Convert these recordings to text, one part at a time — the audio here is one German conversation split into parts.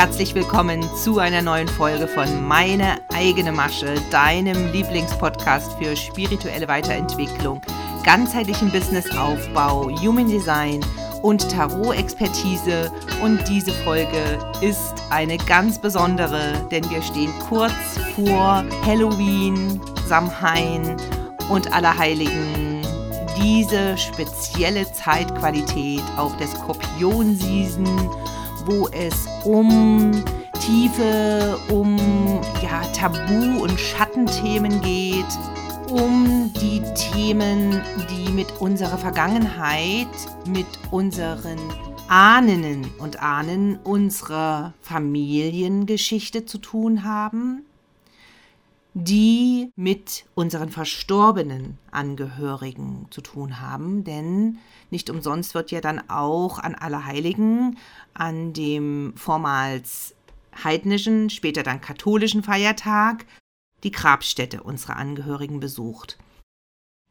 Herzlich willkommen zu einer neuen Folge von Meine eigene Masche, deinem Lieblingspodcast für spirituelle Weiterentwicklung, ganzheitlichen Businessaufbau, Human Design und Tarot-Expertise. Und diese Folge ist eine ganz besondere, denn wir stehen kurz vor Halloween, Samhain und Allerheiligen. Diese spezielle Zeitqualität auch der Skorpion-Season wo es um Tiefe, um ja, Tabu- und Schattenthemen geht, um die Themen, die mit unserer Vergangenheit, mit unseren Ahnen und Ahnen unserer Familiengeschichte zu tun haben, die mit unseren verstorbenen Angehörigen zu tun haben, denn nicht umsonst wird ja dann auch an Allerheiligen, an dem vormals heidnischen, später dann katholischen Feiertag, die Grabstätte unserer Angehörigen besucht.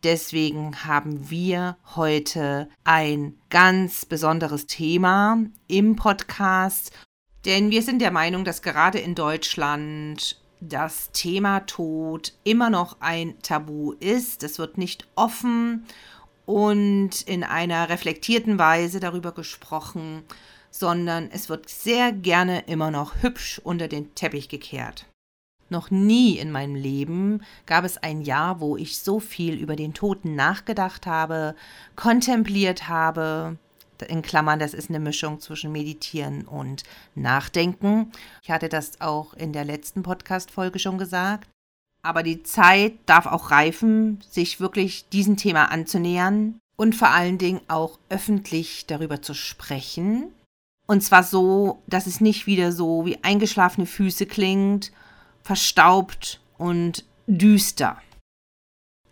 Deswegen haben wir heute ein ganz besonderes Thema im Podcast, denn wir sind der Meinung, dass gerade in Deutschland das Thema Tod immer noch ein Tabu ist. Es wird nicht offen und in einer reflektierten Weise darüber gesprochen, sondern es wird sehr gerne immer noch hübsch unter den Teppich gekehrt. Noch nie in meinem Leben gab es ein Jahr, wo ich so viel über den Toten nachgedacht habe, kontempliert habe. In Klammern, das ist eine Mischung zwischen Meditieren und Nachdenken. Ich hatte das auch in der letzten Podcast-Folge schon gesagt. Aber die Zeit darf auch reifen, sich wirklich diesem Thema anzunähern und vor allen Dingen auch öffentlich darüber zu sprechen. Und zwar so, dass es nicht wieder so wie eingeschlafene Füße klingt, verstaubt und düster.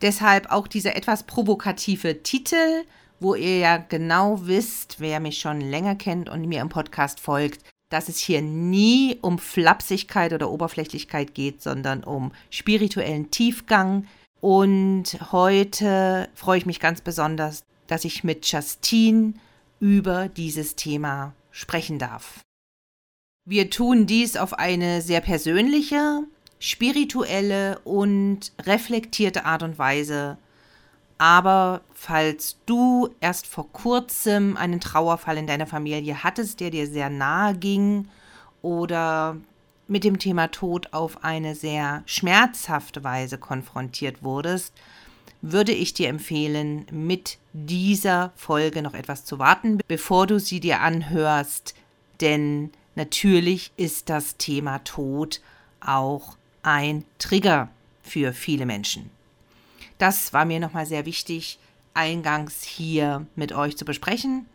Deshalb auch dieser etwas provokative Titel, wo ihr ja genau wisst, wer mich schon länger kennt und mir im Podcast folgt, dass es hier nie um Flapsigkeit oder Oberflächlichkeit geht, sondern um spirituellen Tiefgang. Und heute freue ich mich ganz besonders, dass ich mit Justine über dieses Thema sprechen darf. Wir tun dies auf eine sehr persönliche, spirituelle und reflektierte Art und Weise, aber falls du erst vor kurzem einen Trauerfall in deiner Familie hattest, der dir sehr nahe ging oder mit dem Thema Tod auf eine sehr schmerzhafte Weise konfrontiert wurdest, würde ich dir empfehlen, mit dieser Folge noch etwas zu warten, bevor du sie dir anhörst, denn natürlich ist das Thema Tod auch ein Trigger für viele Menschen. Das war mir nochmal sehr wichtig, eingangs hier mit euch zu besprechen.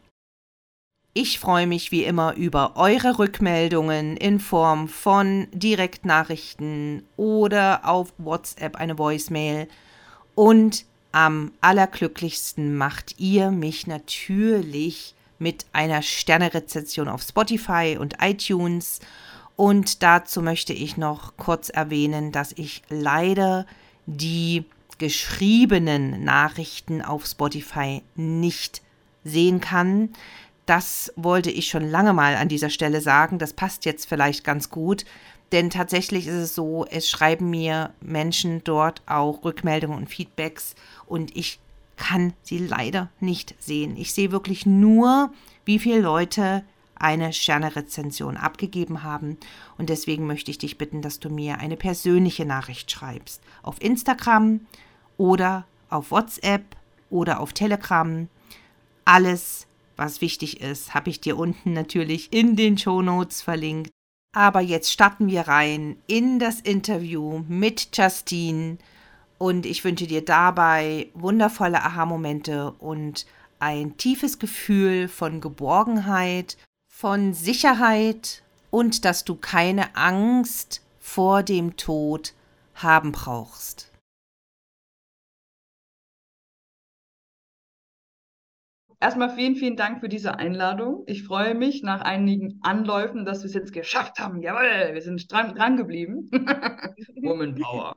Ich freue mich wie immer über eure Rückmeldungen in Form von Direktnachrichten oder auf WhatsApp eine Voicemail. Und am allerglücklichsten macht ihr mich natürlich mit einer Sternerezension auf Spotify und iTunes. Und dazu möchte ich noch kurz erwähnen, dass ich leider die geschriebenen Nachrichten auf Spotify nicht sehen kann. Das wollte ich schon lange mal an dieser Stelle sagen. Das passt jetzt vielleicht ganz gut. Denn tatsächlich ist es so, es schreiben mir Menschen dort auch Rückmeldungen und Feedbacks und ich kann sie leider nicht sehen. Ich sehe wirklich nur, wie viele Leute eine Sternerezension abgegeben haben. Und deswegen möchte ich dich bitten, dass du mir eine persönliche Nachricht schreibst. Auf Instagram oder auf WhatsApp oder auf Telegram. Alles, was wichtig ist, habe ich dir unten natürlich in den Show Notes verlinkt. Aber jetzt starten wir rein in das Interview mit Justine und ich wünsche dir dabei wundervolle Aha-Momente und ein tiefes Gefühl von Geborgenheit, von Sicherheit und dass du keine Angst vor dem Tod haben brauchst. Erstmal vielen, vielen Dank für diese Einladung. Ich freue mich nach einigen Anläufen, dass wir es jetzt geschafft haben. Jawohl, wir sind dran, dran geblieben. Woman Power.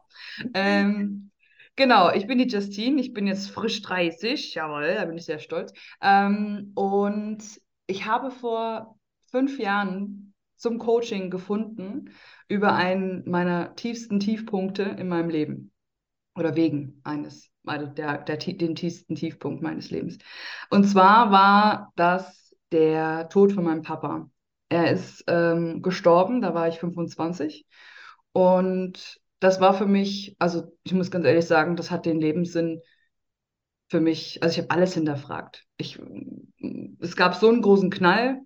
ähm, genau, ich bin die Justine. Ich bin jetzt frisch 30. Jawohl, da bin ich sehr stolz. Ähm, und ich habe vor fünf Jahren zum Coaching gefunden über einen meiner tiefsten Tiefpunkte in meinem Leben oder wegen eines, also der, der, den tiefsten Tiefpunkt meines Lebens. Und zwar war das der Tod von meinem Papa. Er ist ähm, gestorben, da war ich 25. Und das war für mich, also ich muss ganz ehrlich sagen, das hat den Lebenssinn für mich, also ich habe alles hinterfragt. Ich, es gab so einen großen Knall.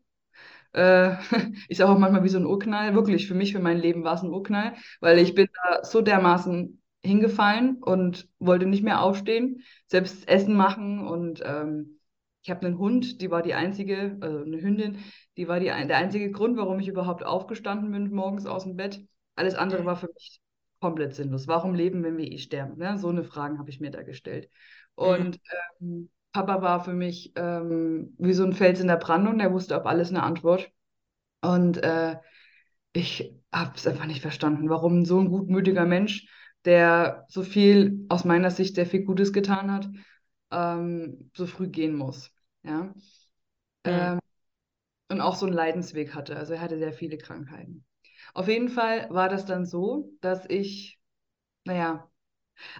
Äh, ich sage auch manchmal wie so ein Urknall. Wirklich, für mich, für mein Leben war es ein Urknall, weil ich bin da so dermaßen hingefallen und wollte nicht mehr aufstehen, selbst Essen machen und ähm, ich habe einen Hund, die war die einzige, also eine Hündin, die war die, der einzige Grund, warum ich überhaupt aufgestanden bin morgens aus dem Bett. Alles andere war für mich komplett sinnlos. Warum leben, wenn wir eh sterben? Ne? So eine Fragen habe ich mir da gestellt. Und ähm, Papa war für mich ähm, wie so ein Fels in der Brandung, der wusste auf alles eine Antwort. Und äh, ich habe es einfach nicht verstanden, warum so ein gutmütiger Mensch, der so viel, aus meiner Sicht, sehr viel Gutes getan hat, ähm, so früh gehen muss. Ja. Mhm. Ähm, und auch so einen Leidensweg hatte. Also er hatte sehr viele Krankheiten. Auf jeden Fall war das dann so, dass ich, naja,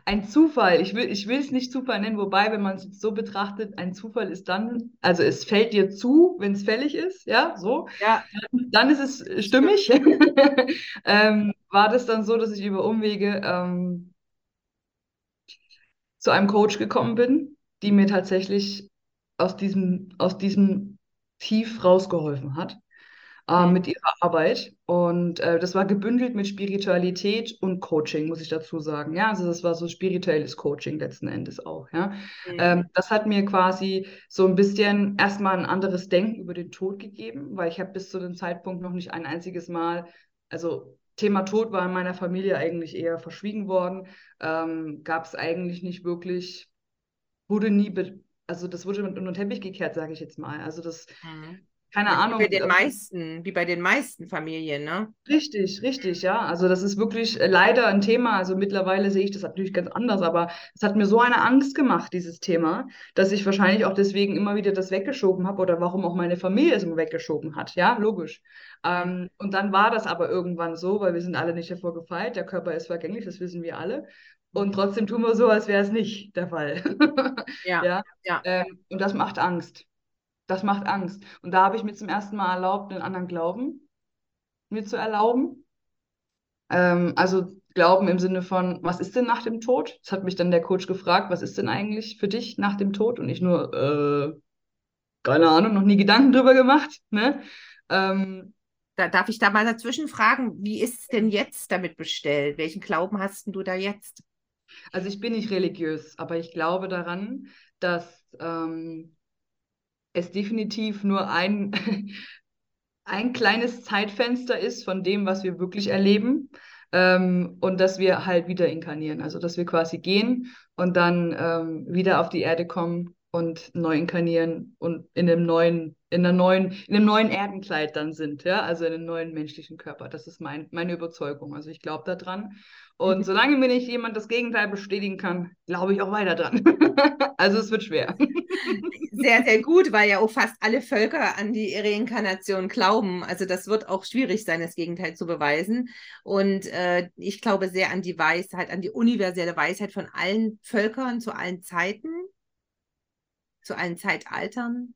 ein Zufall, ich will, ich will es nicht Zufall nennen, wobei, wenn man es so betrachtet, ein Zufall ist dann, also es fällt dir zu, wenn es fällig ist, ja, so. Ja. Dann, dann ist es stimmig. ähm, war das dann so, dass ich über Umwege ähm, zu einem Coach gekommen bin, die mir tatsächlich aus diesem, aus diesem Tief rausgeholfen hat äh, mit ihrer Arbeit. Und äh, das war gebündelt mit Spiritualität und Coaching, muss ich dazu sagen. Ja, also das war so spirituelles Coaching letzten Endes auch. Ja, mhm. ähm, das hat mir quasi so ein bisschen erstmal ein anderes Denken über den Tod gegeben, weil ich habe bis zu dem Zeitpunkt noch nicht ein einziges Mal, also Thema Tod war in meiner Familie eigentlich eher verschwiegen worden. Ähm, Gab es eigentlich nicht wirklich, wurde nie, also das wurde unter den Teppich gekehrt, sage ich jetzt mal. Also das mhm keine ja, Ahnung. Wie bei den meisten, wie bei den meisten Familien, ne? Richtig, richtig, ja. Also das ist wirklich äh, leider ein Thema. Also mittlerweile sehe ich das natürlich ganz anders, aber es hat mir so eine Angst gemacht, dieses Thema, dass ich wahrscheinlich auch deswegen immer wieder das weggeschoben habe oder warum auch meine Familie es immer weggeschoben hat. Ja, logisch. Ähm, und dann war das aber irgendwann so, weil wir sind alle nicht davor gefeit, der Körper ist vergänglich, das wissen wir alle. Und trotzdem tun wir so, als wäre es nicht der Fall. ja. ja? ja. Ähm, und das macht Angst. Das macht Angst. Und da habe ich mir zum ersten Mal erlaubt, einen anderen Glauben mir zu erlauben. Ähm, also Glauben im Sinne von, was ist denn nach dem Tod? Das hat mich dann der Coach gefragt, was ist denn eigentlich für dich nach dem Tod? Und ich nur, äh, keine Ahnung, noch nie Gedanken drüber gemacht. Ne? Ähm, da darf ich da mal dazwischen fragen, wie ist es denn jetzt damit bestellt? Welchen Glauben hast du da jetzt? Also ich bin nicht religiös, aber ich glaube daran, dass ähm, es definitiv nur ein, ein kleines Zeitfenster ist von dem, was wir wirklich erleben. Ähm, und dass wir halt wieder inkarnieren, also dass wir quasi gehen und dann ähm, wieder auf die Erde kommen und neu inkarnieren und in einem neuen, in einer neuen, in einem neuen Erdenkleid dann sind, ja, also in einem neuen menschlichen Körper. Das ist mein, meine Überzeugung. Also ich glaube daran. Und solange mir nicht jemand das Gegenteil bestätigen kann, glaube ich auch weiter dran. also es wird schwer. Sehr, sehr gut, weil ja auch fast alle Völker an die Reinkarnation glauben. Also das wird auch schwierig sein, das Gegenteil zu beweisen. Und äh, ich glaube sehr an die Weisheit, an die universelle Weisheit von allen Völkern zu allen Zeiten, zu allen Zeitaltern.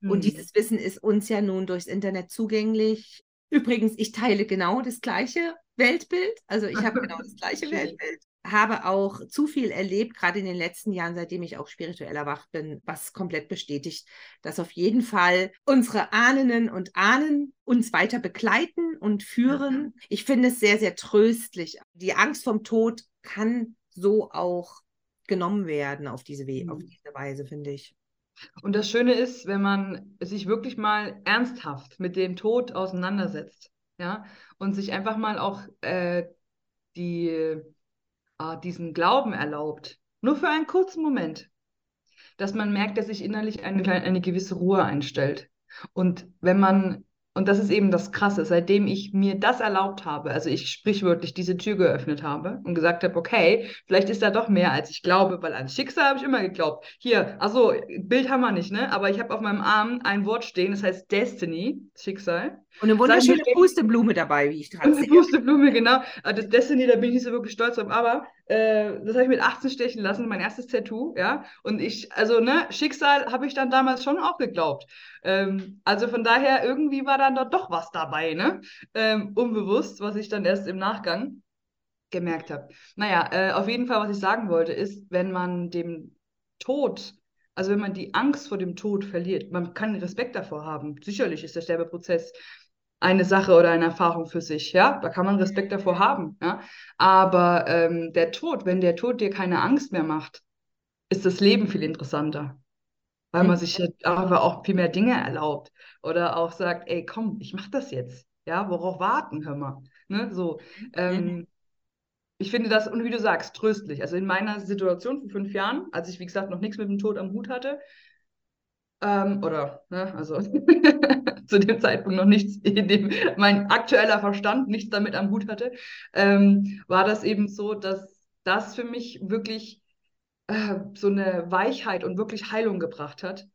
Mhm. Und dieses Wissen ist uns ja nun durchs Internet zugänglich. Übrigens, ich teile genau das gleiche Weltbild. Also ich habe genau das gleiche Weltbild. Habe auch zu viel erlebt, gerade in den letzten Jahren, seitdem ich auch spirituell erwacht bin, was komplett bestätigt, dass auf jeden Fall unsere Ahnen und Ahnen uns weiter begleiten und führen. Ich finde es sehr, sehr tröstlich. Die Angst vom Tod kann so auch genommen werden auf diese, We mhm. auf diese Weise, finde ich. Und das Schöne ist, wenn man sich wirklich mal ernsthaft mit dem Tod auseinandersetzt, ja, und sich einfach mal auch äh, die, äh, diesen Glauben erlaubt, nur für einen kurzen Moment, dass man merkt, dass sich innerlich eine, eine gewisse Ruhe einstellt. Und wenn man und das ist eben das Krasse, seitdem ich mir das erlaubt habe, also ich sprichwörtlich diese Tür geöffnet habe und gesagt habe, okay, vielleicht ist da doch mehr, als ich glaube, weil an Schicksal habe ich immer geglaubt. Hier, achso, Bild haben wir nicht, ne? Aber ich habe auf meinem Arm ein Wort stehen, das heißt Destiny, Schicksal. Und eine wunderschöne Pusteblume dabei, wie ich dran sehe. Eine Pusteblume, genau. Ah, das Destiny, da bin ich nicht so wirklich stolz drauf. Aber äh, das habe ich mit 18 stechen lassen, mein erstes Tattoo, ja. Und ich, also, ne, Schicksal habe ich dann damals schon auch geglaubt. Ähm, also von daher, irgendwie war dann dort doch was dabei, ne? Ähm, unbewusst, was ich dann erst im Nachgang gemerkt habe. Naja, äh, auf jeden Fall, was ich sagen wollte, ist, wenn man dem Tod also wenn man die Angst vor dem Tod verliert, man kann Respekt davor haben. Sicherlich ist der Sterbeprozess eine Sache oder eine Erfahrung für sich, ja, da kann man Respekt davor haben, ja. Aber ähm, der Tod, wenn der Tod dir keine Angst mehr macht, ist das Leben viel interessanter, weil man sich aber auch viel mehr Dinge erlaubt oder auch sagt, ey, komm, ich mach das jetzt, ja, worauf warten, hör mal, ne, so. Ähm, ich finde das, und wie du sagst, tröstlich. Also in meiner Situation vor fünf Jahren, als ich, wie gesagt, noch nichts mit dem Tod am Hut hatte, ähm, oder, ne, also zu dem Zeitpunkt noch nichts, in dem mein aktueller Verstand nichts damit am Hut hatte, ähm, war das eben so, dass das für mich wirklich äh, so eine Weichheit und wirklich Heilung gebracht hat,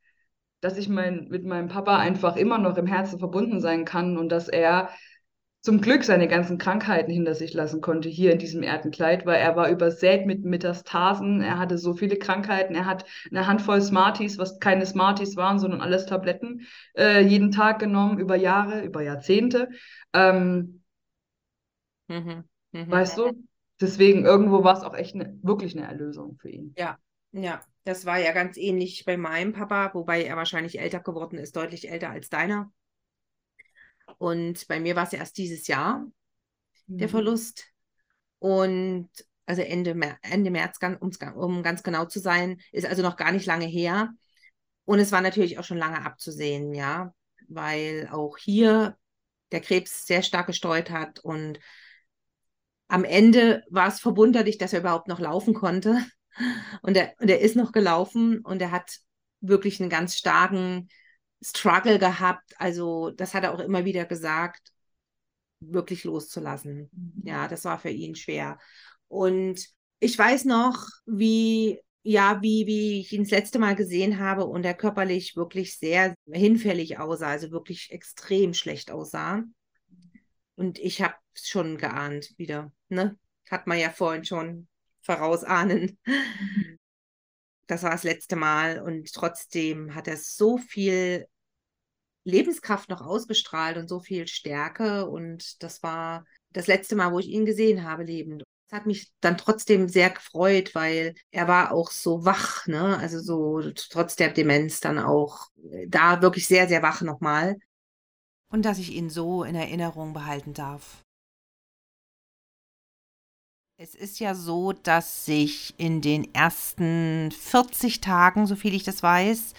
dass ich mein, mit meinem Papa einfach immer noch im Herzen verbunden sein kann und dass er zum Glück seine ganzen Krankheiten hinter sich lassen konnte hier in diesem Erdenkleid, weil er war übersät mit Metastasen, er hatte so viele Krankheiten, er hat eine Handvoll Smarties, was keine Smarties waren, sondern alles Tabletten, äh, jeden Tag genommen, über Jahre, über Jahrzehnte. Ähm, mhm. Mhm. Weißt du? Deswegen, irgendwo war es auch echt ne, wirklich eine Erlösung für ihn. Ja, ja. Das war ja ganz ähnlich bei meinem Papa, wobei er wahrscheinlich älter geworden ist, deutlich älter als deiner. Und bei mir war es erst dieses Jahr, mhm. der Verlust. Und also Ende, Ende März, um, um ganz genau zu sein, ist also noch gar nicht lange her. Und es war natürlich auch schon lange abzusehen, ja, weil auch hier der Krebs sehr stark gestreut hat. Und am Ende war es verwunderlich, dass er überhaupt noch laufen konnte. Und er, und er ist noch gelaufen und er hat wirklich einen ganz starken Struggle gehabt. Also das hat er auch immer wieder gesagt, wirklich loszulassen. Mhm. Ja, das war für ihn schwer. Und ich weiß noch, wie ja, wie, wie ich ihn das letzte Mal gesehen habe und er körperlich wirklich sehr hinfällig aussah, also wirklich extrem schlecht aussah. Und ich habe schon geahnt wieder, ne? Hat man ja vorhin schon vorausahnen. Das war das letzte Mal und trotzdem hat er so viel Lebenskraft noch ausgestrahlt und so viel Stärke und das war das letzte Mal, wo ich ihn gesehen habe, lebend. Das hat mich dann trotzdem sehr gefreut, weil er war auch so wach, ne? Also so trotz der Demenz dann auch äh, da wirklich sehr, sehr wach nochmal. Und dass ich ihn so in Erinnerung behalten darf. Es ist ja so, dass sich in den ersten 40 Tagen, so viel ich das weiß,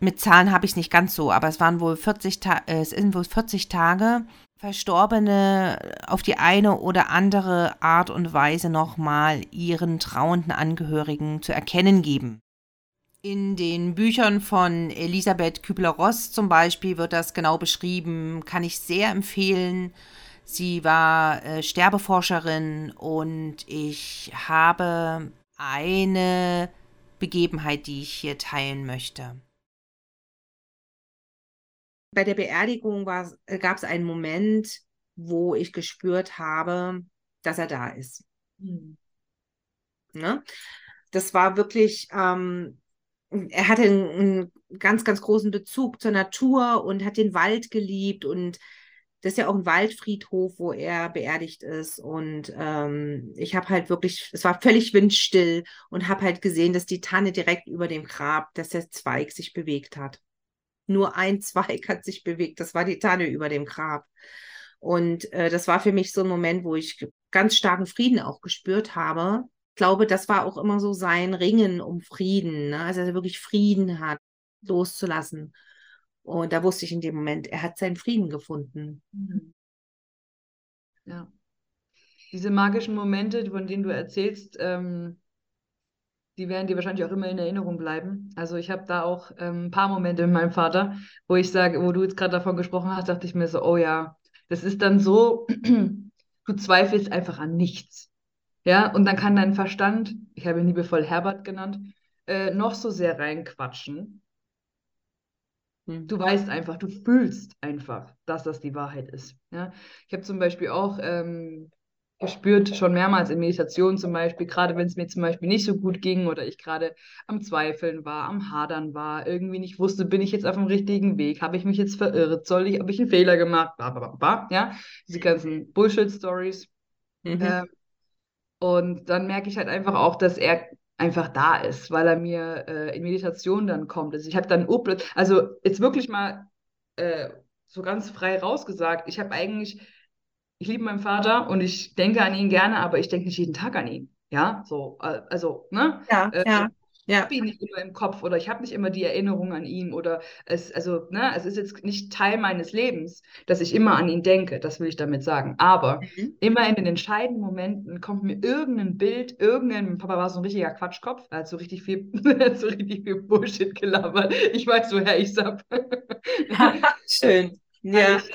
mit Zahlen habe ich es nicht ganz so, aber es waren wohl 40, Ta äh, es sind wohl 40 Tage, Verstorbene auf die eine oder andere Art und Weise nochmal ihren trauenden Angehörigen zu erkennen geben. In den Büchern von Elisabeth Kübler-Ross zum Beispiel wird das genau beschrieben, kann ich sehr empfehlen. Sie war äh, Sterbeforscherin und ich habe eine Begebenheit, die ich hier teilen möchte. Bei der Beerdigung äh, gab es einen Moment, wo ich gespürt habe, dass er da ist. Mhm. Ne? Das war wirklich, ähm, er hatte einen, einen, ganz, ganz großen Bezug zur Natur und hat den Wald geliebt und das ist ja auch ein Waldfriedhof, wo er beerdigt ist. Und ähm, ich habe halt wirklich, es war völlig windstill und habe halt gesehen, dass die Tanne direkt über dem Grab, dass der Zweig sich bewegt hat. Nur ein Zweig hat sich bewegt, das war die Tanne über dem Grab. Und äh, das war für mich so ein Moment, wo ich ganz starken Frieden auch gespürt habe. Ich glaube, das war auch immer so sein Ringen um Frieden, ne? also dass er wirklich Frieden hat, loszulassen. Und da wusste ich in dem Moment, er hat seinen Frieden gefunden. Mhm. Ja. Diese magischen Momente, von denen du erzählst, ähm, die werden dir wahrscheinlich auch immer in Erinnerung bleiben. Also ich habe da auch ähm, ein paar Momente mit meinem Vater, wo ich sage, wo du jetzt gerade davon gesprochen hast, dachte ich mir so, oh ja, das ist dann so, du zweifelst einfach an nichts. Ja, und dann kann dein Verstand, ich habe ihn liebevoll Herbert genannt, äh, noch so sehr reinquatschen. Du weißt einfach, du fühlst einfach, dass das die Wahrheit ist. Ja? Ich habe zum Beispiel auch ähm, gespürt, schon mehrmals in Meditation zum Beispiel, gerade wenn es mir zum Beispiel nicht so gut ging oder ich gerade am Zweifeln war, am Hadern war, irgendwie nicht wusste, bin ich jetzt auf dem richtigen Weg, habe ich mich jetzt verirrt, soll ich, habe ich einen Fehler gemacht, bla, bla, bla, ja, diese ganzen Bullshit-Stories. Mhm. Ähm, und dann merke ich halt einfach auch, dass er einfach da ist, weil er mir äh, in Meditation dann kommt. Also ich habe dann, also jetzt wirklich mal äh, so ganz frei rausgesagt, ich habe eigentlich ich liebe meinen Vater und ich denke an ihn gerne, aber ich denke nicht jeden Tag an ihn. Ja, so, äh, also, ne? Ja, äh, ja. Ich habe ihn nicht immer im Kopf oder ich habe nicht immer die Erinnerung an ihn oder es, also, ne, es ist jetzt nicht Teil meines Lebens, dass ich immer an ihn denke, das will ich damit sagen. Aber mhm. immer in den entscheidenden Momenten kommt mir irgendein Bild, irgendein, Papa war so ein richtiger Quatschkopf, er hat so richtig viel, so richtig viel Bullshit gelabert. Ich weiß, woher ich habe. Schön. Ja. Ich,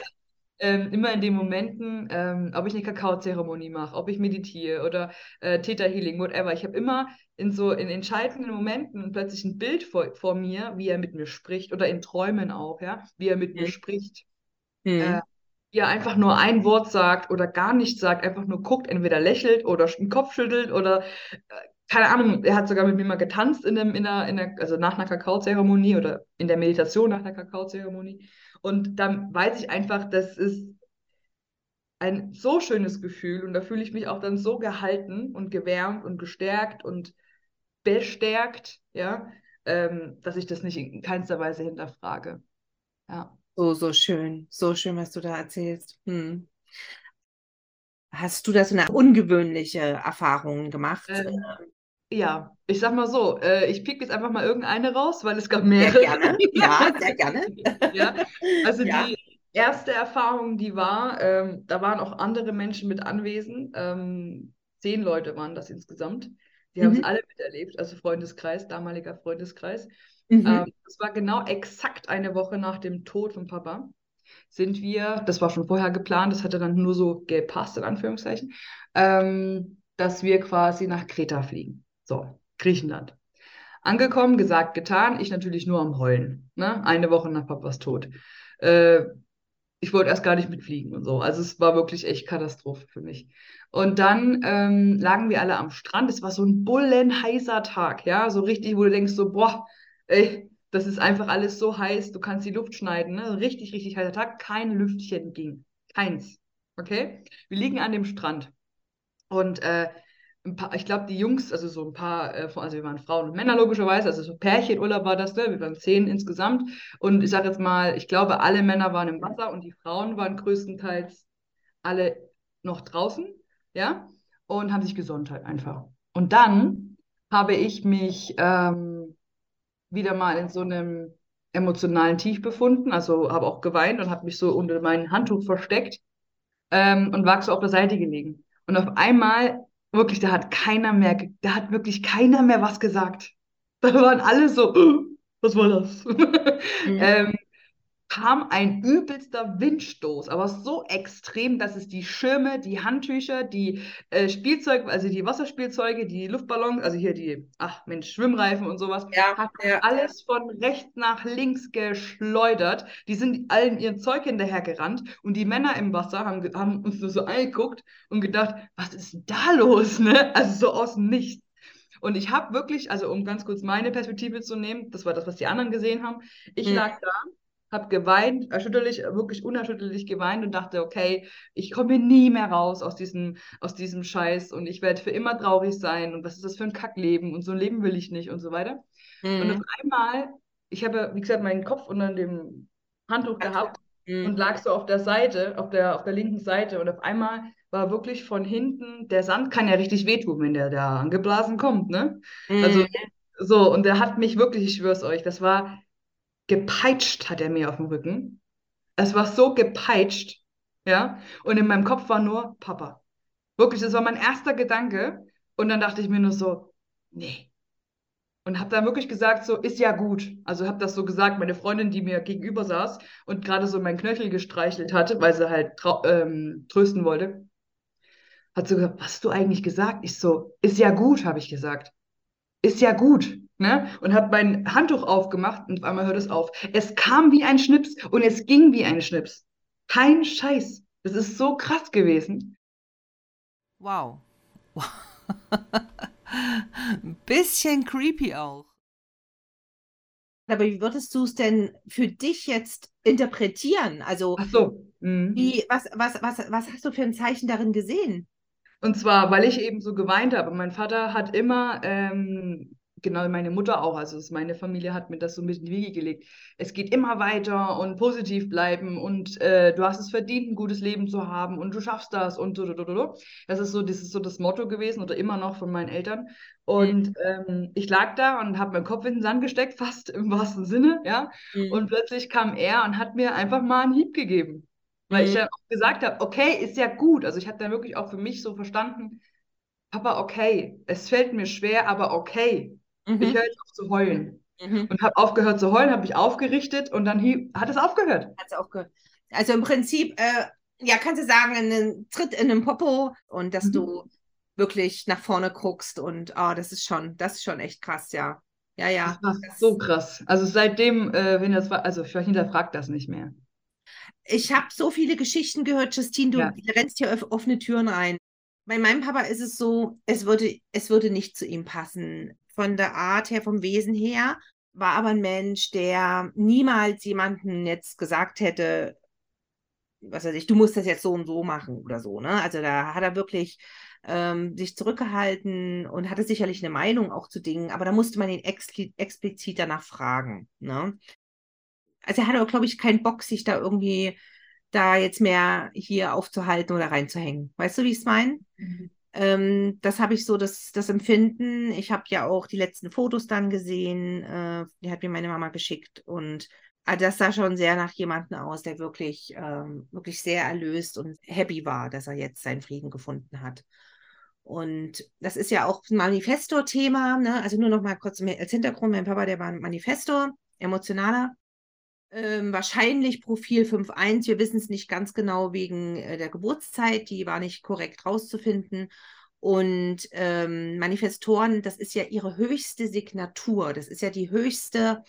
ähm, immer in den Momenten, ähm, ob ich eine Kakaozeremonie mache, ob ich meditiere oder äh, Theta Healing, whatever. Ich habe immer in so in entscheidenden Momenten plötzlich ein Bild vor, vor mir, wie er mit mir spricht oder in Träumen auch, ja, wie er mit mhm. mir spricht. Mhm. Äh, wie er einfach nur ein Wort sagt oder gar nichts sagt, einfach nur guckt, entweder lächelt oder den Kopf schüttelt oder äh, keine Ahnung, er hat sogar mit mir mal getanzt in, dem, in, der, in der, also nach einer Kakaozeremonie oder in der Meditation nach einer Kakaozeremonie. Und dann weiß ich einfach, das ist ein so schönes Gefühl und da fühle ich mich auch dann so gehalten und gewärmt und gestärkt und bestärkt, ja, ähm, dass ich das nicht in keinster Weise hinterfrage. Ja. So, so schön, so schön, was du da erzählst. Hm. Hast du da so eine ungewöhnliche Erfahrung gemacht? Ähm, ja, ich sag mal so, äh, ich pick jetzt einfach mal irgendeine raus, weil es gab mehrere. Sehr gerne, ja, sehr gerne. ja, also ja. die erste Erfahrung, die war, ähm, da waren auch andere Menschen mit anwesend. Ähm, zehn Leute waren das insgesamt. Die mhm. haben es alle miterlebt, also Freundeskreis, damaliger Freundeskreis. Mhm. Ähm, das war genau exakt eine Woche nach dem Tod von Papa. Sind wir, das war schon vorher geplant, das hatte dann nur so gepasst, in Anführungszeichen, ähm, dass wir quasi nach Kreta fliegen. So, Griechenland. Angekommen, gesagt, getan. Ich natürlich nur am Heulen. Ne? Eine Woche nach Papas Tod. Äh, ich wollte erst gar nicht mitfliegen und so. Also es war wirklich echt Katastrophe für mich. Und dann ähm, lagen wir alle am Strand. Es war so ein bullenheißer Tag, ja, so richtig, wo du denkst so, boah, ey, das ist einfach alles so heiß, du kannst die Luft schneiden, ne? Richtig, richtig heißer Tag. Kein Lüftchen ging. Keins. Okay? Wir liegen an dem Strand. Und äh, paar, ich glaube, die Jungs, also so ein paar, äh, also wir waren Frauen und Männer logischerweise, also so Pärchenurlaub war das, ne? wir waren zehn insgesamt. Und ich sage jetzt mal, ich glaube, alle Männer waren im Wasser und die Frauen waren größtenteils alle noch draußen, ja, und haben sich gesonnt halt einfach. Und dann habe ich mich ähm, wieder mal in so einem emotionalen Tief befunden, also habe auch geweint und habe mich so unter mein Handtuch versteckt ähm, und war so auf der Seite gelegen. Und auf einmal Wirklich, da hat keiner mehr, da hat wirklich keiner mehr was gesagt. Da waren alle so, was war das? Mhm. ähm, kam ein übelster Windstoß, aber so extrem, dass es die Schirme, die Handtücher, die äh, Spielzeuge, also die Wasserspielzeuge, die Luftballons, also hier die, ach Mensch, Schwimmreifen und sowas, ja, hat ja. alles von rechts nach links geschleudert. Die sind allen ihren Zeug hinterhergerannt und die Männer im Wasser haben, haben uns nur so angeguckt und gedacht, was ist da los, ne? Also so aus dem Nichts. Und ich habe wirklich, also um ganz kurz meine Perspektive zu nehmen, das war das, was die anderen gesehen haben, ich mhm. lag da habe geweint, erschütterlich, wirklich unerschütterlich geweint und dachte, okay, ich komme nie mehr raus aus diesem, aus diesem Scheiß und ich werde für immer traurig sein und was ist das für ein Kackleben und so ein Leben will ich nicht und so weiter. Mhm. Und auf einmal, ich habe, wie gesagt, meinen Kopf unter dem Handtuch gehabt mhm. und lag so auf der Seite, auf der, auf der linken Seite und auf einmal war wirklich von hinten, der Sand kann ja richtig wehtun, wenn der da angeblasen kommt, ne? Mhm. Also so, und der hat mich wirklich, ich schwör's euch, das war gepeitscht hat er mir auf dem Rücken. Es war so gepeitscht, ja. Und in meinem Kopf war nur Papa. Wirklich, das war mein erster Gedanke. Und dann dachte ich mir nur so, nee. Und habe dann wirklich gesagt, so, ist ja gut. Also habe das so gesagt, meine Freundin, die mir gegenüber saß und gerade so meinen Knöchel gestreichelt hatte, weil sie halt ähm, trösten wollte, hat so gesagt, was hast du eigentlich gesagt? Ich so, ist ja gut, habe ich gesagt. Ist ja gut. Ne? und habe mein Handtuch aufgemacht und auf einmal hört es auf. Es kam wie ein Schnips und es ging wie ein Schnips. Kein Scheiß. Das ist so krass gewesen. Wow. Ein bisschen creepy auch. Aber wie würdest du es denn für dich jetzt interpretieren? Also, Ach so. Mhm. wie, was, was, was, was hast du für ein Zeichen darin gesehen? Und zwar, weil ich eben so geweint habe. Mein Vater hat immer ähm, genau meine Mutter auch, also meine Familie hat mir das so mit in die Wiege gelegt. Es geht immer weiter und positiv bleiben und äh, du hast es verdient, ein gutes Leben zu haben und du schaffst das und so, so, so, so. Das ist so, das ist so das Motto gewesen oder immer noch von meinen Eltern. Und mhm. ähm, ich lag da und habe meinen Kopf in den Sand gesteckt, fast im wahrsten Sinne, ja. Mhm. Und plötzlich kam er und hat mir einfach mal einen Hieb gegeben. Weil mhm. ich ja auch gesagt habe, okay, ist ja gut. Also ich habe da wirklich auch für mich so verstanden, Papa, okay, es fällt mir schwer, aber okay. Mhm. Ich höre jetzt auf zu heulen. Mhm. Und habe aufgehört zu heulen, habe mich aufgerichtet und dann hat es aufgehört. Hat es aufgehört. Also im Prinzip, äh, ja, kannst du sagen, einen Tritt in den Popo und dass mhm. du wirklich nach vorne guckst und oh, das ist schon, das ist schon echt krass, ja. Ja, ja. Das war so krass. Also seitdem, äh, wenn das war, also ich hinterfragt das nicht mehr. Ich habe so viele Geschichten gehört, Justine, du ja. rennst hier offene Türen rein. Bei meinem Papa ist es so, es würde, es würde nicht zu ihm passen von der Art her, vom Wesen her, war aber ein Mensch, der niemals jemanden jetzt gesagt hätte, was weiß ich, du musst das jetzt so und so machen oder so. Ne? Also da hat er wirklich ähm, sich zurückgehalten und hatte sicherlich eine Meinung auch zu Dingen, aber da musste man ihn explizit danach fragen. Ne? Also er hatte, glaube ich, keinen Bock, sich da irgendwie da jetzt mehr hier aufzuhalten oder reinzuhängen. Weißt du, wie ich es meine? Mhm. Ähm, das habe ich so das, das Empfinden. Ich habe ja auch die letzten Fotos dann gesehen. Äh, die hat mir meine Mama geschickt und äh, das sah schon sehr nach jemandem aus, der wirklich, ähm, wirklich sehr erlöst und happy war, dass er jetzt seinen Frieden gefunden hat. Und das ist ja auch ein Manifestor-Thema. Ne? Also nur noch mal kurz als Hintergrund: Mein Papa, der war ein Manifestor, emotionaler ähm, wahrscheinlich Profil 5.1. Wir wissen es nicht ganz genau wegen äh, der Geburtszeit. Die war nicht korrekt rauszufinden. Und ähm, Manifestoren, das ist ja ihre höchste Signatur. Das ist ja die höchste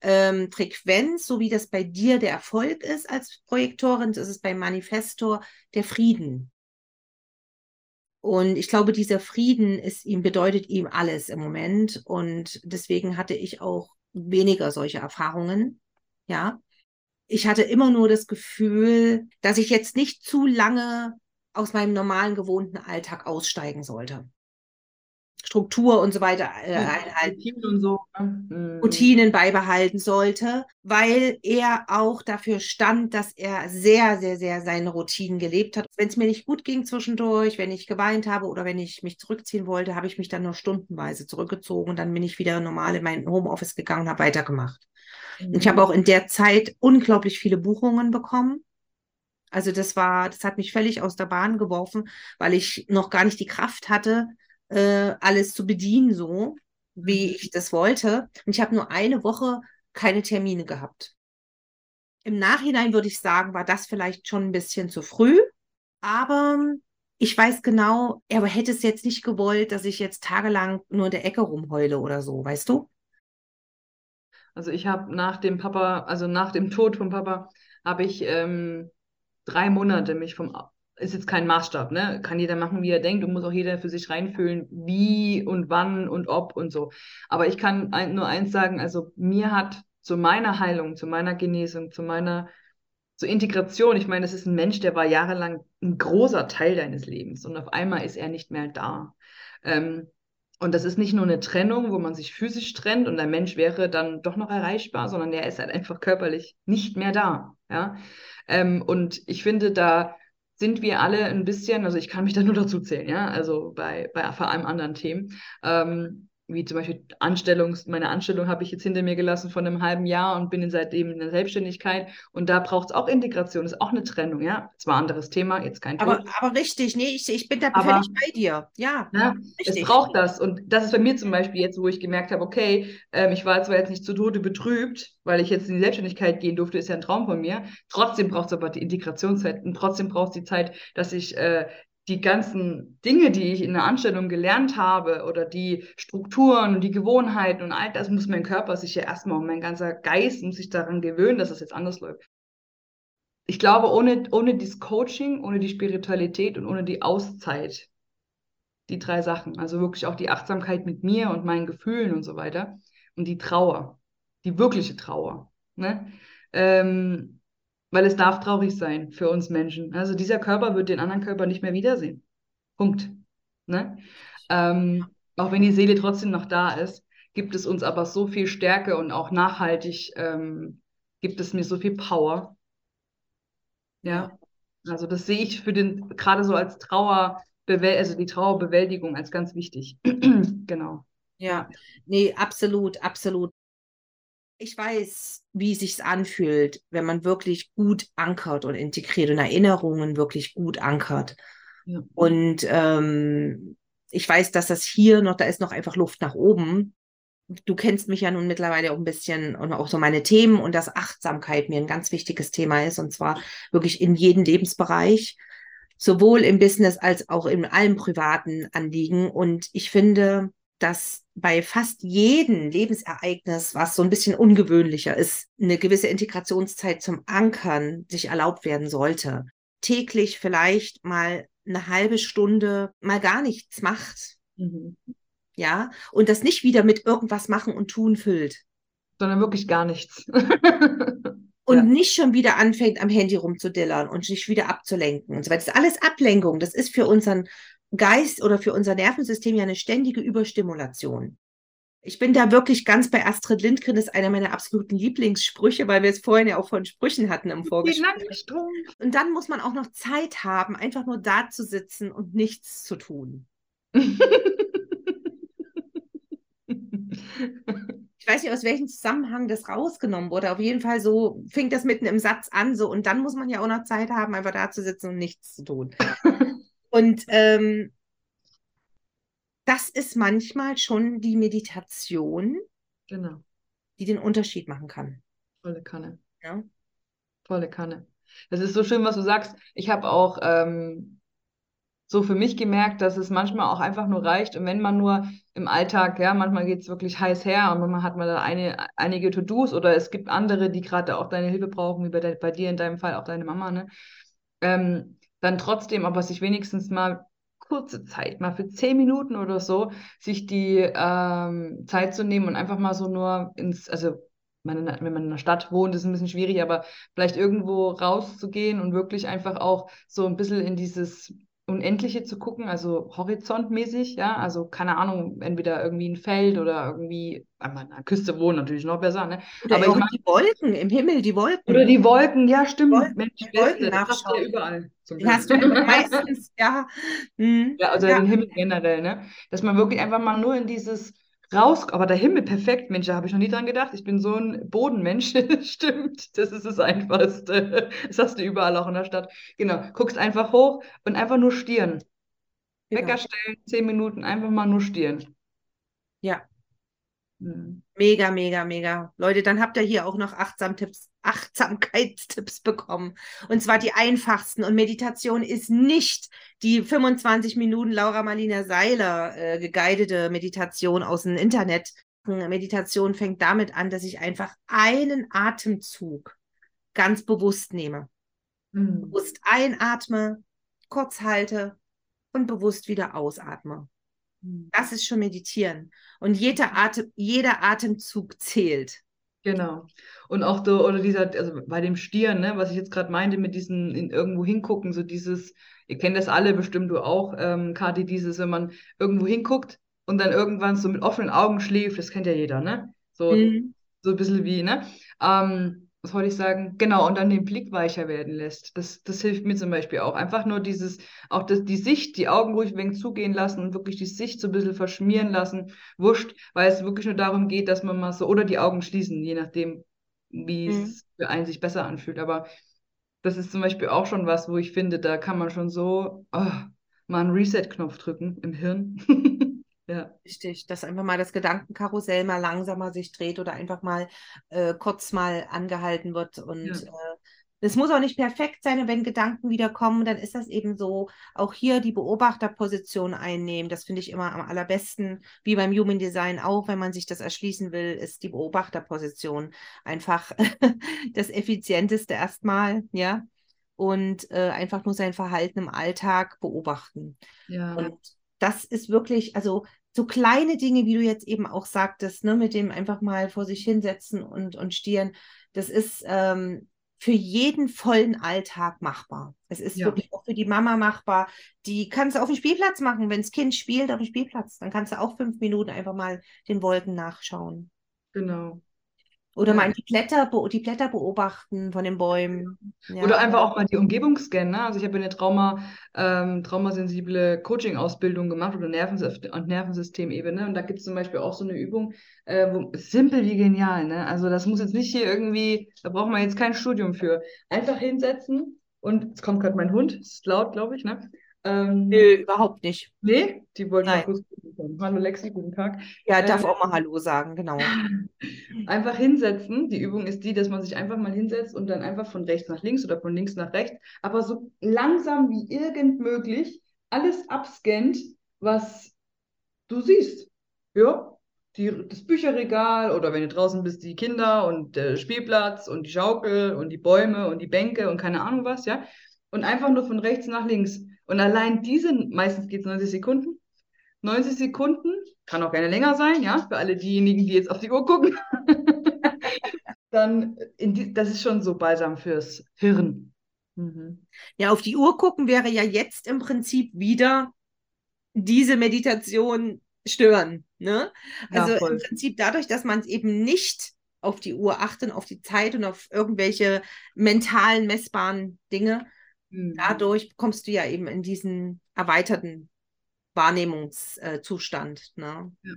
ähm, Frequenz, so wie das bei dir der Erfolg ist als Projektorin, das ist beim Manifestor der Frieden. Und ich glaube, dieser Frieden ist ihm, bedeutet ihm alles im Moment. Und deswegen hatte ich auch weniger solche Erfahrungen ja. Ich hatte immer nur das Gefühl, dass ich jetzt nicht zu lange aus meinem normalen gewohnten Alltag aussteigen sollte. Struktur und so weiter äh, einhalten. Routinen und so. Ne? Mhm. Routinen beibehalten sollte, weil er auch dafür stand, dass er sehr, sehr, sehr seine Routinen gelebt hat. Wenn es mir nicht gut ging zwischendurch, wenn ich geweint habe oder wenn ich mich zurückziehen wollte, habe ich mich dann nur stundenweise zurückgezogen und dann bin ich wieder normal in mein Homeoffice gegangen und habe weitergemacht. Mhm. Ich habe auch in der Zeit unglaublich viele Buchungen bekommen. Also das war, das hat mich völlig aus der Bahn geworfen, weil ich noch gar nicht die Kraft hatte, äh, alles zu bedienen, so wie mhm. ich das wollte. Und ich habe nur eine Woche keine Termine gehabt. Im Nachhinein würde ich sagen, war das vielleicht schon ein bisschen zu früh, aber ich weiß genau, er hätte es jetzt nicht gewollt, dass ich jetzt tagelang nur in der Ecke rumheule oder so, weißt du? Also ich habe nach dem Papa, also nach dem Tod vom Papa, habe ich ähm, drei Monate mich vom, ist jetzt kein Maßstab, ne? Kann jeder machen, wie er denkt und muss auch jeder für sich reinfühlen, wie und wann und ob und so. Aber ich kann ein, nur eins sagen, also mir hat zu meiner Heilung, zu meiner Genesung, zu meiner zur Integration, ich meine, das ist ein Mensch, der war jahrelang ein großer Teil deines Lebens und auf einmal ist er nicht mehr da. Ähm, und das ist nicht nur eine Trennung, wo man sich physisch trennt und der Mensch wäre dann doch noch erreichbar, sondern der ist halt einfach körperlich nicht mehr da. Ja? Ähm, und ich finde, da sind wir alle ein bisschen, also ich kann mich da nur dazu zählen, ja, also bei, bei vor allem anderen Themen. Ähm, wie zum Beispiel Anstellungs, meine Anstellung habe ich jetzt hinter mir gelassen von einem halben Jahr und bin seitdem in der Selbstständigkeit. Und da braucht es auch Integration, ist auch eine Trennung, ja. Zwar anderes Thema, jetzt kein aber, aber richtig, nee, ich, ich bin da aber, völlig bei dir. Ja, ja es braucht das. Und das ist bei mir zum Beispiel jetzt, wo ich gemerkt habe, okay, ähm, ich war zwar jetzt nicht zu Tode betrübt, weil ich jetzt in die Selbstständigkeit gehen durfte, ist ja ein Traum von mir. Trotzdem braucht es aber die Integrationszeit und trotzdem braucht es die Zeit, dass ich äh, die ganzen Dinge, die ich in der Anstellung gelernt habe oder die Strukturen und die Gewohnheiten und all das muss mein Körper sich ja erstmal und mein ganzer Geist muss sich daran gewöhnen, dass das jetzt anders läuft. Ich glaube, ohne, ohne das Coaching, ohne die Spiritualität und ohne die Auszeit, die drei Sachen, also wirklich auch die Achtsamkeit mit mir und meinen Gefühlen und so weiter und die Trauer, die wirkliche Trauer, ne? Ähm, weil es darf traurig sein für uns Menschen. Also dieser Körper wird den anderen Körper nicht mehr wiedersehen. Punkt. Ne? Ähm, auch wenn die Seele trotzdem noch da ist, gibt es uns aber so viel Stärke und auch nachhaltig ähm, gibt es mir so viel Power. Ja. Also das sehe ich für den, gerade so als Trauer, also die Trauerbewältigung als ganz wichtig. genau. Ja, nee, absolut, absolut. Ich weiß, wie es sich anfühlt, wenn man wirklich gut ankert und integriert und Erinnerungen wirklich gut ankert. Ja. Und ähm, ich weiß, dass das hier noch, da ist noch einfach Luft nach oben. Du kennst mich ja nun mittlerweile auch ein bisschen und auch so meine Themen und dass Achtsamkeit mir ein ganz wichtiges Thema ist und zwar wirklich in jedem Lebensbereich, sowohl im Business als auch in allem privaten Anliegen. Und ich finde, dass bei fast jedem Lebensereignis, was so ein bisschen ungewöhnlicher ist, eine gewisse Integrationszeit zum Ankern sich erlaubt werden sollte. Täglich vielleicht mal eine halbe Stunde mal gar nichts macht. Mhm. Ja, und das nicht wieder mit irgendwas machen und tun füllt. Sondern wirklich gar nichts. und ja. nicht schon wieder anfängt, am Handy rumzudillern und sich wieder abzulenken und so weiter. Das ist alles Ablenkung. Das ist für unseren Geist oder für unser Nervensystem ja eine ständige Überstimulation. Ich bin da wirklich ganz bei Astrid Lindgren, das ist einer meiner absoluten Lieblingssprüche, weil wir es vorhin ja auch von Sprüchen hatten im Vorgespräch. Und dann muss man auch noch Zeit haben, einfach nur da zu sitzen und nichts zu tun. ich weiß nicht, aus welchem Zusammenhang das rausgenommen wurde. Auf jeden Fall so fing das mitten im Satz an, so und dann muss man ja auch noch Zeit haben, einfach da zu sitzen und nichts zu tun. Und ähm, das ist manchmal schon die Meditation, genau. die den Unterschied machen kann. Volle Kanne. Ja. Volle Kanne. Das ist so schön, was du sagst. Ich habe auch ähm, so für mich gemerkt, dass es manchmal auch einfach nur reicht. Und wenn man nur im Alltag, ja, manchmal geht es wirklich heiß her und manchmal hat man da eine, einige To-Dos oder es gibt andere, die gerade auch deine Hilfe brauchen, wie bei, de, bei dir in deinem Fall auch deine Mama, ne? Ähm, dann trotzdem aber sich wenigstens mal kurze Zeit, mal für zehn Minuten oder so, sich die ähm, Zeit zu nehmen und einfach mal so nur ins, also wenn man in einer Stadt wohnt, ist es ein bisschen schwierig, aber vielleicht irgendwo rauszugehen und wirklich einfach auch so ein bisschen in dieses Unendliche zu gucken, also horizontmäßig, ja, also keine Ahnung, entweder irgendwie ein Feld oder irgendwie, an der Küste wohnen natürlich noch besser, ne? Oder aber ich mein, die Wolken, im Himmel die Wolken. Oder die Wolken, ja, stimmt. Wolken, Mensch, die Wolken das hast du ja überall. Die hast du meistens, ja. Hm. Ja, also ja. den Himmel generell, ne? Dass man wirklich einfach mal nur in dieses raus, aber der Himmel perfekt, Mensch, da habe ich noch nie dran gedacht. Ich bin so ein Bodenmensch, stimmt. Das ist das Einfachste. Das hast du überall auch in der Stadt. Genau, guckst einfach hoch und einfach nur stieren. Genau. Wecker stellen, zehn Minuten, einfach mal nur stieren. Ja. Mega, mega, mega. Leute, dann habt ihr hier auch noch Achtsam-Tipps, Achtsamkeitstipps bekommen. Und zwar die einfachsten. Und Meditation ist nicht die 25 Minuten Laura Marlina Seiler äh, geguidete Meditation aus dem Internet. Meditation fängt damit an, dass ich einfach einen Atemzug ganz bewusst nehme. Mhm. Bewusst einatme, kurz halte und bewusst wieder ausatme. Hm. Das ist schon Meditieren. Und jeder, Atem, jeder Atemzug zählt. Genau. Und auch so, oder dieser, also bei dem Stieren, ne, was ich jetzt gerade meinte, mit diesen in irgendwo hingucken, so dieses, ihr kennt das alle bestimmt, du auch, ähm, Kati, dieses, wenn man irgendwo hinguckt und dann irgendwann so mit offenen Augen schläft, das kennt ja jeder, ne? So, mhm. so ein bisschen wie, ne? Ähm, was wollte ich sagen? Genau, und dann den Blick weicher werden lässt. Das, das hilft mir zum Beispiel auch. Einfach nur dieses, auch das, die Sicht, die Augen ruhig wenig zugehen lassen und wirklich die Sicht so ein bisschen verschmieren lassen. Wurscht, weil es wirklich nur darum geht, dass man mal so, oder die Augen schließen, je nachdem, wie mhm. es für einen sich besser anfühlt. Aber das ist zum Beispiel auch schon was, wo ich finde, da kann man schon so oh, mal einen Reset-Knopf drücken im Hirn. Ja. Richtig, dass einfach mal das Gedankenkarussell mal langsamer sich dreht oder einfach mal äh, kurz mal angehalten wird und ja. äh, Es muss auch nicht perfekt sein, wenn Gedanken wieder kommen, dann ist das eben so. Auch hier die Beobachterposition einnehmen, das finde ich immer am allerbesten, wie beim Human Design auch, wenn man sich das erschließen will, ist die Beobachterposition einfach das effizienteste erstmal, ja. Und äh, einfach nur sein Verhalten im Alltag beobachten. Ja. Und das ist wirklich, also so kleine Dinge, wie du jetzt eben auch sagtest, ne, mit dem einfach mal vor sich hinsetzen und, und stieren, das ist ähm, für jeden vollen Alltag machbar. Es ist Ja. wirklich auch für die Mama machbar. Die kannst du auf dem Spielplatz machen, wenn das Kind spielt auf dem Spielplatz. Dann kannst du auch fünf Minuten einfach mal den Wolken nachschauen. Genau. Oder mal die Blätter, die Blätter beobachten von den Bäumen. Ja. Oder einfach auch mal die Umgebung scannen. Ne? Also ich habe eine Trauma, ähm, traumasensible Coaching-Ausbildung gemacht oder Nervensystem und Nervensystemebene. Und da gibt es zum Beispiel auch so eine Übung, äh, wo, simpel wie genial. Ne? Also das muss jetzt nicht hier irgendwie, da braucht man jetzt kein Studium für. Einfach hinsetzen und jetzt kommt gerade mein Hund, ist laut, glaube ich, ne? Ähm, Nö, überhaupt nicht. nee, die wollte mal Nein. kurz kommen. Hallo Lexi, guten Tag. Ja, darf Ähm, auch mal Hallo sagen, genau. Einfach hinsetzen. Die Übung ist die, dass man sich einfach mal hinsetzt und dann einfach von rechts nach links oder von links nach rechts, aber so langsam wie irgend möglich alles abscannt, was du siehst. Ja, die, das Bücherregal oder wenn du draußen bist, die Kinder und der Spielplatz und die Schaukel und die Bäume und die Bänke und keine Ahnung was, ja. Und einfach nur von rechts nach links. Und allein diese, meistens geht es 90 Sekunden. 90 Sekunden, kann auch gerne länger sein, ja, für alle diejenigen, die jetzt auf die Uhr gucken. Dann, die, das ist schon so balsam fürs Hirn. Mhm. Ja, auf die Uhr gucken wäre ja jetzt im Prinzip wieder diese Meditation stören. Ne? Ja, Also voll. im Prinzip dadurch, dass man es eben nicht auf die Uhr achtet, auf die Zeit und auf irgendwelche mentalen, messbaren Dinge, Mhm. dadurch kommst du ja eben in diesen erweiterten Wahrnehmungszustand. Ne? Ja.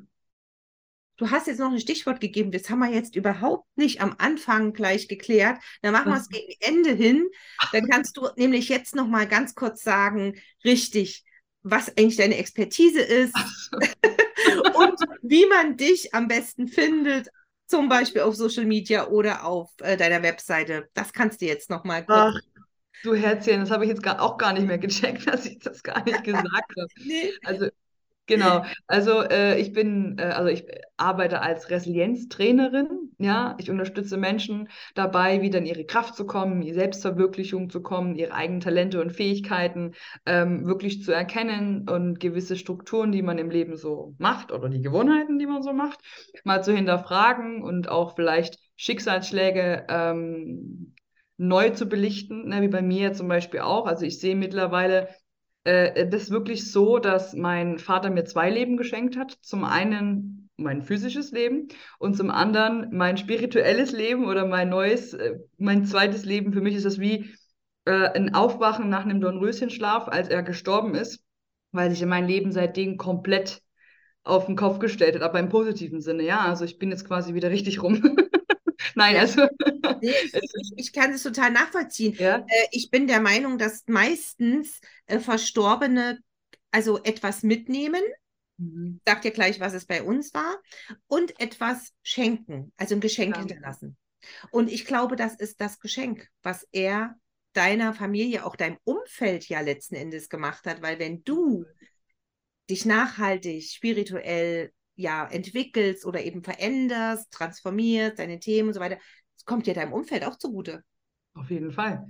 Du hast jetzt noch ein Stichwort gegeben, das haben wir jetzt überhaupt nicht am Anfang gleich geklärt. Dann machen wir Was? es gegen Ende hin. Dann kannst du nämlich jetzt noch mal ganz kurz sagen, richtig, was eigentlich deine Expertise ist und wie man dich am besten findet, zum Beispiel auf Social Media oder auf äh, deiner Webseite. Das kannst du jetzt noch mal kurz. Ach, du Herzchen, das habe ich jetzt gar, auch gar nicht mehr gecheckt, dass ich das gar nicht gesagt habe. Nee. Also, genau. Also, äh, ich bin, äh, also ich arbeite als Resilienztrainerin. Ja, ich unterstütze Menschen dabei, wieder in ihre Kraft zu kommen, in die Selbstverwirklichung zu kommen, ihre eigenen Talente und Fähigkeiten ähm, wirklich zu erkennen und gewisse Strukturen, die man im Leben so macht oder die Gewohnheiten, die man so macht, mal zu hinterfragen und auch vielleicht Schicksalsschläge ähm, neu zu belichten, ne, wie bei mir zum Beispiel auch. Also ich sehe mittlerweile äh, das wirklich so, dass mein Vater mir zwei Leben geschenkt hat. Zum einen mein physisches Leben und zum anderen mein spirituelles Leben oder mein neues, äh, mein zweites Leben. Für mich ist das wie äh, ein Aufwachen nach einem Dornröschenschlaf, als er gestorben ist, weil sich mein Leben seitdem komplett auf den Kopf gestellt hat, aber im positiven Sinne, ja. Also ich bin jetzt quasi wieder richtig rum. Nein, also Nee, ich, ich, kann es total nachvollziehen. ja, Äh, ich bin der Meinung, dass meistens äh, Verstorbene also etwas mitnehmen, mhm. sag dir gleich, was es bei uns war, und etwas schenken, also ein Geschenk Ja. hinterlassen. Und ich glaube, das ist das Geschenk, was er deiner Familie, auch deinem Umfeld ja letzten Endes gemacht hat, weil wenn du dich nachhaltig, spirituell ja entwickelst oder eben veränderst, transformierst, deine Themen und so weiter, das kommt ja deinem Umfeld auch zugute. Auf jeden Fall.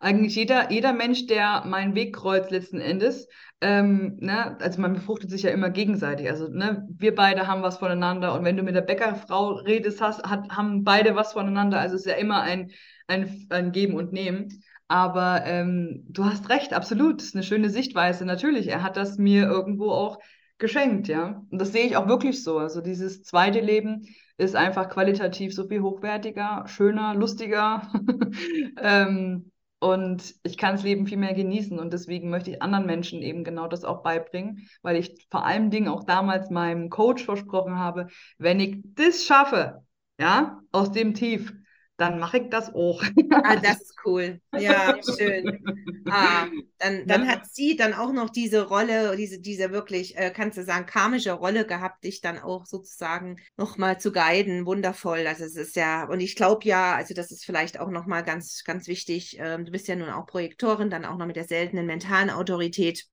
Eigentlich jeder, jeder Mensch, der meinen Weg kreuzt letzten Endes, ähm, ne, also man befruchtet sich ja immer gegenseitig. Also ne, wir beide haben was voneinander und wenn du mit der Bäckerfrau redest, hast, hat, haben beide was voneinander. Also es ist ja immer ein, ein, ein Geben und Nehmen. Aber ähm, du hast recht, absolut. Das ist eine schöne Sichtweise. Natürlich, er hat das mir irgendwo auch geschenkt, ja. Und das sehe ich auch wirklich so. Also dieses zweite Leben ist einfach qualitativ so viel hochwertiger, schöner, lustiger. ähm, und ich kann das Leben viel mehr genießen. Und deswegen möchte ich anderen Menschen eben genau das auch beibringen, weil ich vor allen Dingen auch damals meinem Coach versprochen habe, wenn ich das schaffe, ja, aus dem Tief, dann mache ich das auch. Ah, das ist cool. Ja, schön. Ah, dann dann ja. hat sie dann auch noch diese Rolle, diese, diese wirklich, äh, kannst du sagen, karmische Rolle gehabt, dich dann auch sozusagen nochmal zu guiden. Wundervoll. Also es ist ja, und ich glaube ja, also das ist vielleicht auch nochmal ganz, ganz wichtig. Ähm, du bist ja nun auch Projektorin, dann auch noch mit der seltenen mentalen Autorität.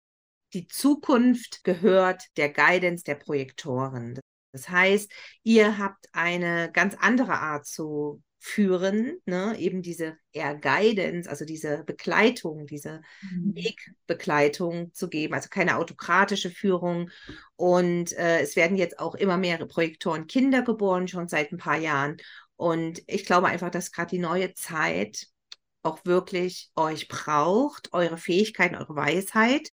Die Zukunft gehört der Guidance der Projektoren. Das heißt, ihr habt eine ganz andere Art zu führen, ne? eben diese eher Guidance, also diese Begleitung, diese mhm. Wegbegleitung zu geben, also keine autokratische Führung. Und äh, es werden jetzt auch immer mehr Projektoren Kinder geboren, schon seit ein paar Jahren. Und ich glaube einfach, dass gerade die neue Zeit auch wirklich euch braucht, eure Fähigkeiten, eure Weisheit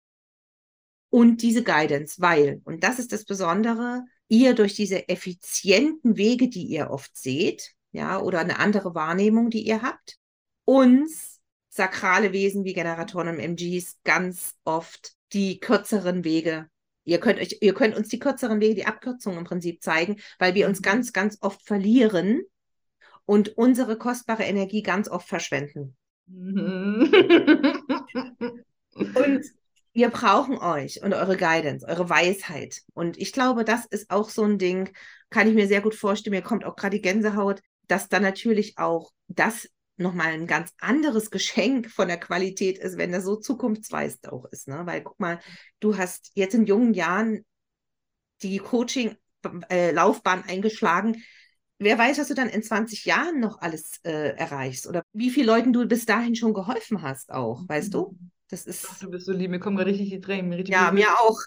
und diese Guidance, weil, und das ist das Besondere, ihr durch diese effizienten Wege, die ihr oft seht, ja, oder eine andere Wahrnehmung, die ihr habt, uns sakrale Wesen wie Generatoren und MGs ganz oft die kürzeren Wege Ihr könnt, euch, ihr könnt uns die kürzeren Wege, die Abkürzungen im Prinzip zeigen, weil wir uns mhm. ganz, ganz oft verlieren und unsere kostbare Energie ganz oft verschwenden. Mhm. und wir brauchen euch und eure Guidance, eure Weisheit. Und ich glaube, das ist auch so ein Ding, kann ich mir sehr gut vorstellen. Mir kommt auch gerade die Gänsehaut, dass dann natürlich auch das nochmal ein ganz anderes Geschenk von der Qualität ist, wenn das so zukunftsweisend auch ist. Ne? Weil guck mal, du hast jetzt in jungen Jahren die Coaching-Laufbahn äh, eingeschlagen. Wer weiß, was du dann in 20 Jahren noch alles äh, erreichst oder wie vielen Leuten du bis dahin schon geholfen hast auch, weißt du? Das ist. Ach, du bist so lieb, mir kommen gerade richtig die Tränen. Richtig ja, mir auch.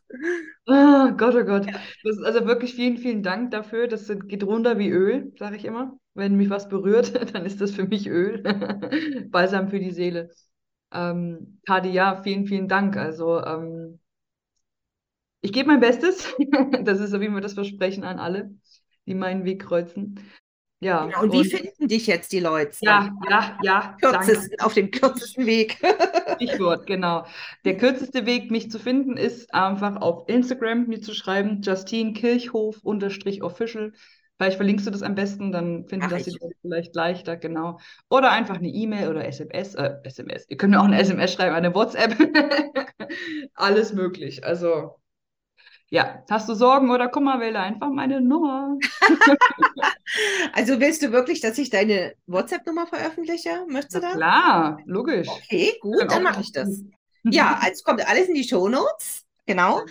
Oh Gott, oh Gott. Ja. Das ist also wirklich vielen, vielen Dank dafür. Das geht runter wie Öl, sage ich immer. Wenn mich was berührt, dann ist das für mich Öl. Balsam für die Seele. Ähm, Kadi, ja, vielen, vielen Dank. Also, ähm, ich gebe mein Bestes. das ist so, wie wir das versprechen an alle, die meinen Weg kreuzen. Ja. Genau. Und, und, wie finden dich jetzt die Leute? Ja, ja, ja. Kürzesten, auf dem kürzesten Weg. Stichwort, genau. Der kürzeste Weg, mich zu finden, ist einfach auf Instagram mir zu schreiben, Justine Kirchhof official. Vielleicht verlinkst du das am besten, dann finden Ach, das die Leute vielleicht leichter, genau. Oder einfach eine E-Mail oder SMS, äh, SMS. Ihr könnt mir auch eine SMS schreiben, eine WhatsApp. Alles möglich. Also ja, hast du Sorgen oder Kummer, wähle einfach meine Nummer. also willst du wirklich, dass ich deine WhatsApp-Nummer veröffentliche? Möchtest du da? Klar, logisch. Okay, gut, dann mache ich das. Ja, also kommt alles in die Show Notes. Genau.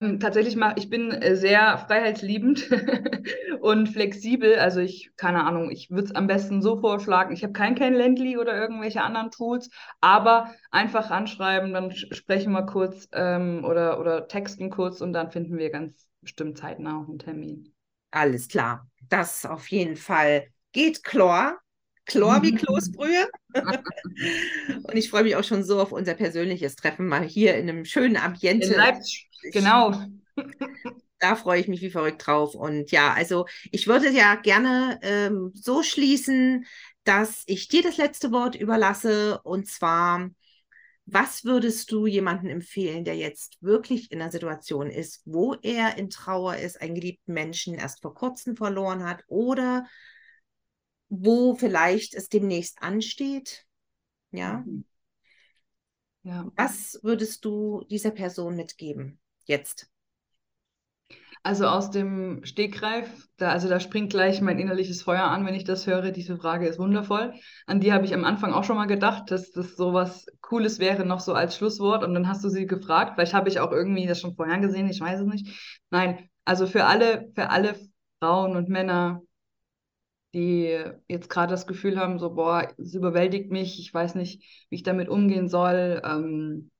Hm, tatsächlich mal, ich bin äh, sehr freiheitsliebend und flexibel. Also ich, keine Ahnung, ich würde es am besten so vorschlagen. Ich habe kein Calendly oder irgendwelche anderen Tools, aber einfach anschreiben, dann sprechen wir kurz ähm, oder, oder texten kurz und dann finden wir ganz bestimmt zeitnah auch einen Termin. Alles klar. Das auf jeden Fall geht Chlor. Chlor wie Kloßbrühe. und ich freue mich auch schon so auf unser persönliches Treffen mal hier in einem schönen Ambiente. In Leipzig, genau. Da freue ich mich wie verrückt drauf. Und ja, also ich würde ja gerne ähm, so schließen, dass ich dir das letzte Wort überlasse. Und zwar, was würdest du jemandem empfehlen, der jetzt wirklich in einer Situation ist, wo er in Trauer ist, einen geliebten Menschen erst vor kurzem verloren hat oder wo vielleicht es demnächst ansteht. Ja. Mhm. ja. Was würdest du dieser Person mitgeben jetzt? Also aus dem Stegreif, da, also da springt gleich mein innerliches Feuer an, wenn ich das höre. Diese Frage ist wundervoll. An die habe ich am Anfang auch schon mal gedacht, dass das so was Cooles wäre, noch so als Schlusswort. Und dann hast du sie gefragt. Vielleicht habe ich auch irgendwie das schon vorher gesehen, ich weiß es nicht. Nein, also für alle, für alle Frauen und Männer, die jetzt gerade das Gefühl haben, so, boah, es überwältigt mich, ich weiß nicht, wie ich damit umgehen soll, ähm,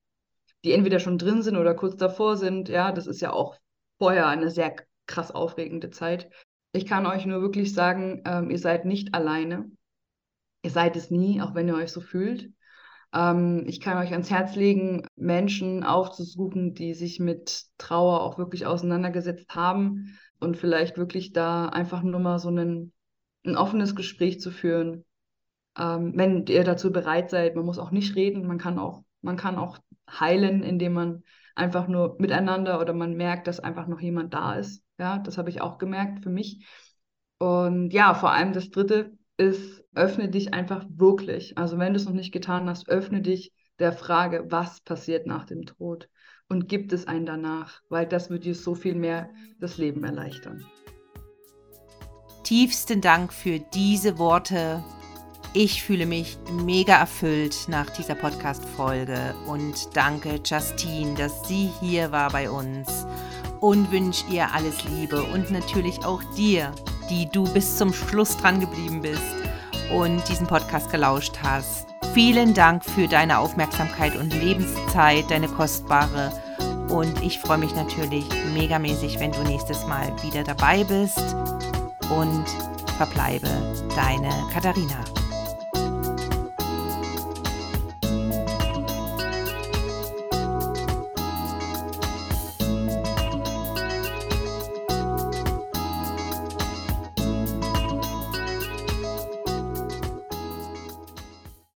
die entweder schon drin sind oder kurz davor sind, ja, das ist ja auch vorher eine sehr krass aufregende Zeit. Ich kann euch nur wirklich sagen, ähm, ihr seid nicht alleine. Ihr seid es nie, auch wenn ihr euch so fühlt. Ähm, ich kann euch ans Herz legen, Menschen aufzusuchen, die sich mit Trauer auch wirklich auseinandergesetzt haben und vielleicht wirklich da einfach nur mal so einen ein offenes Gespräch zu führen. Ähm, wenn ihr dazu bereit seid, man muss auch nicht reden, man kann auch, man kann auch heilen, indem man einfach nur miteinander oder man merkt, dass einfach noch jemand da ist. Ja, das habe ich auch gemerkt für mich. Und ja, vor allem das Dritte, ist, öffne dich einfach wirklich. Also wenn du es noch nicht getan hast, öffne dich der Frage, was passiert nach dem Tod und gibt es einen danach, weil das wird dir so viel mehr das Leben erleichtern. Tiefsten Dank für diese Worte. Ich fühle mich mega erfüllt nach dieser Podcast-Folge und danke Justine, dass sie hier war bei uns und wünsche ihr alles Liebe und natürlich auch dir, die du bis zum Schluss dran geblieben bist und diesen Podcast gelauscht hast. Vielen Dank für deine Aufmerksamkeit und Lebenszeit, deine kostbare. Und ich freue mich natürlich megamäßig, wenn du nächstes Mal wieder dabei bist. Und verbleibe deine Katharina.